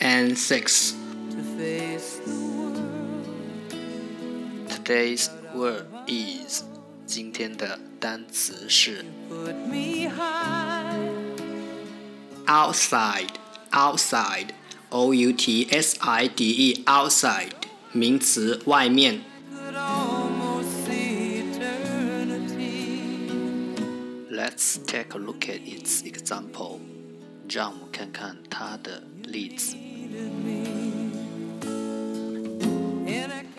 and six. Today's word is 今天的单词是 outside outside o u t s i d e outside 名词外面。Let's take a look at its example. 让我们看看它的例子。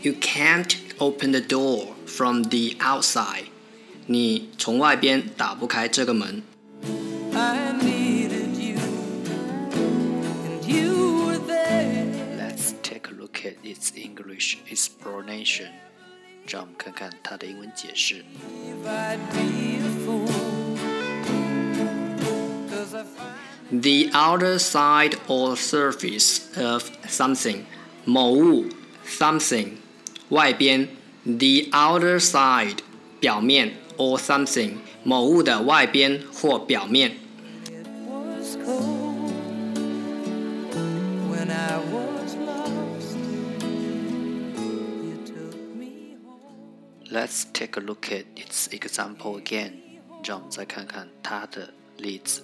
You can't open the door from the outside. 你从外边打不开这个门。Let's take a look at its English explanation. 让我们看看它的英文解释。 The outer side or surface of something，某物，something，外边，the outer side，表面，or something，某物的外边或表面。Let's take a look at its example again，让我们再看看它的例子。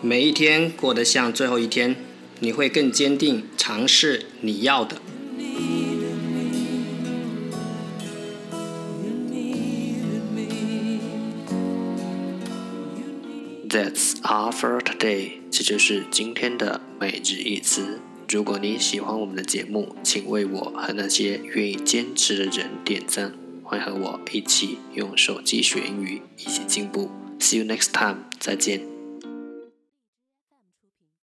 每一天过得像最后一天，你会更坚定尝试你要的。That's all for today。这就是今天的每日一词。如果你喜欢我们的节目，请为我和那些愿意坚持的人点赞。欢迎和我一起用手机学英语，一起进步。See you next time。再见。